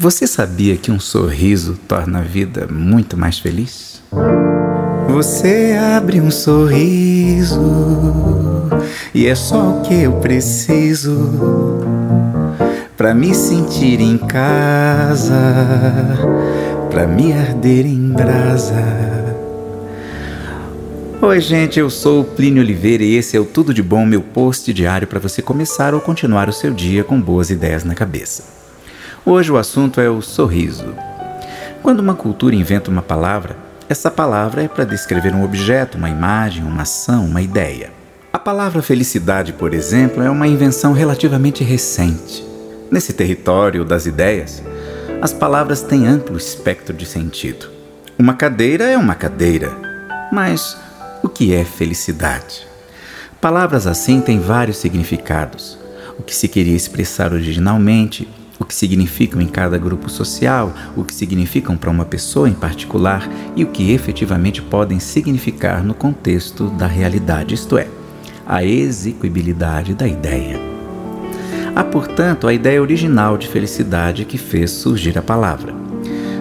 Você sabia que um sorriso torna a vida muito mais feliz? Você abre um sorriso e é só o que eu preciso para me sentir em casa, para me arder em brasa. Oi, gente, eu sou o Plínio Oliveira e esse é o Tudo de Bom, meu post diário para você começar ou continuar o seu dia com boas ideias na cabeça. Hoje o assunto é o sorriso. Quando uma cultura inventa uma palavra, essa palavra é para descrever um objeto, uma imagem, uma ação, uma ideia. A palavra felicidade, por exemplo, é uma invenção relativamente recente. Nesse território das ideias, as palavras têm amplo espectro de sentido. Uma cadeira é uma cadeira, mas o que é felicidade? Palavras assim têm vários significados. O que se queria expressar originalmente, o que significam em cada grupo social, o que significam para uma pessoa em particular e o que efetivamente podem significar no contexto da realidade, isto é, a execuibilidade da ideia. Há, portanto, a ideia original de felicidade que fez surgir a palavra.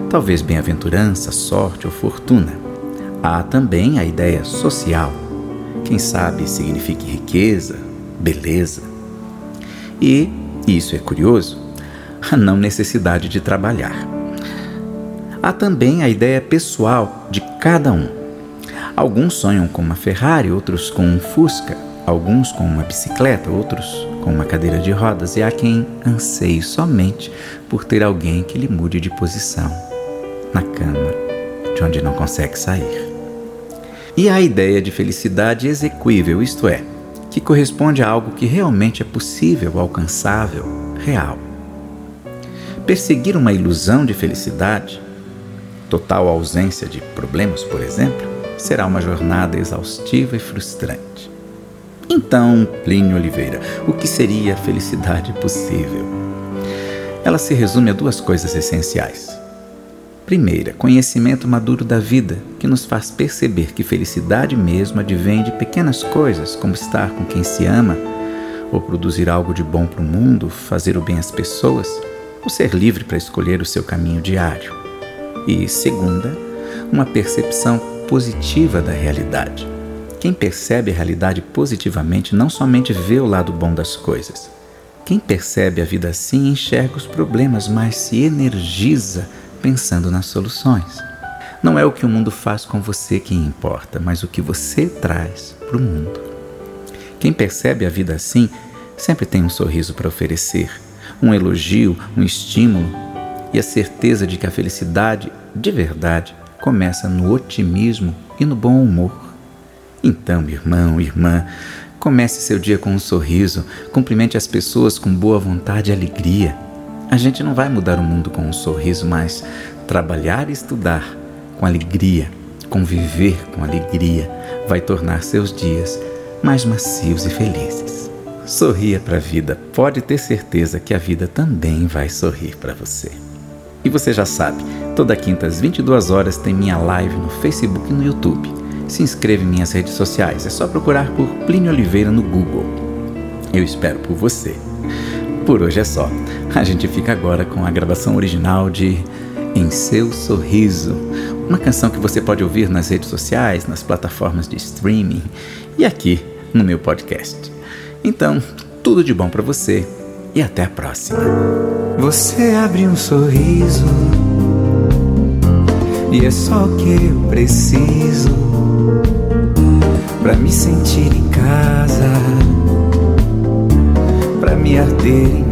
Talvez bem-aventurança, sorte ou fortuna. Há também a ideia social. Quem sabe signifique riqueza, beleza. E, isso é curioso, a não necessidade de trabalhar. Há também a ideia pessoal de cada um. Alguns sonham com uma Ferrari, outros com um Fusca, alguns com uma bicicleta, outros com uma cadeira de rodas, e há quem anseie somente por ter alguém que lhe mude de posição na cama, de onde não consegue sair e a ideia de felicidade execuível, isto é, que corresponde a algo que realmente é possível, alcançável, real. Perseguir uma ilusão de felicidade, total ausência de problemas, por exemplo, será uma jornada exaustiva e frustrante. Então, Plínio Oliveira, o que seria a felicidade possível? Ela se resume a duas coisas essenciais: Primeira, conhecimento maduro da vida, que nos faz perceber que felicidade mesmo advém de pequenas coisas, como estar com quem se ama, ou produzir algo de bom para o mundo, fazer o bem às pessoas, ou ser livre para escolher o seu caminho diário. E segunda, uma percepção positiva da realidade. Quem percebe a realidade positivamente não somente vê o lado bom das coisas. Quem percebe a vida assim enxerga os problemas, mas se energiza pensando nas soluções. Não é o que o mundo faz com você que importa, mas o que você traz para o mundo. Quem percebe a vida assim sempre tem um sorriso para oferecer, um elogio, um estímulo e a certeza de que a felicidade, de verdade, começa no otimismo e no bom humor. Então, irmão, irmã, comece seu dia com um sorriso, cumprimente as pessoas com boa vontade e alegria. A gente não vai mudar o mundo com um sorriso, mas trabalhar e estudar com alegria, conviver com alegria, vai tornar seus dias mais macios e felizes. Sorria para a vida, pode ter certeza que a vida também vai sorrir para você. E você já sabe, toda quinta às 22 horas tem minha live no Facebook e no YouTube. Se inscreva em minhas redes sociais, é só procurar por Plínio Oliveira no Google. Eu espero por você. Por hoje é só. A gente fica agora com a gravação original de Em Seu Sorriso, uma canção que você pode ouvir nas redes sociais, nas plataformas de streaming e aqui no meu podcast. Então, tudo de bom para você e até a próxima. Você abre um sorriso e é só o que eu preciso para me sentir em casa me arder em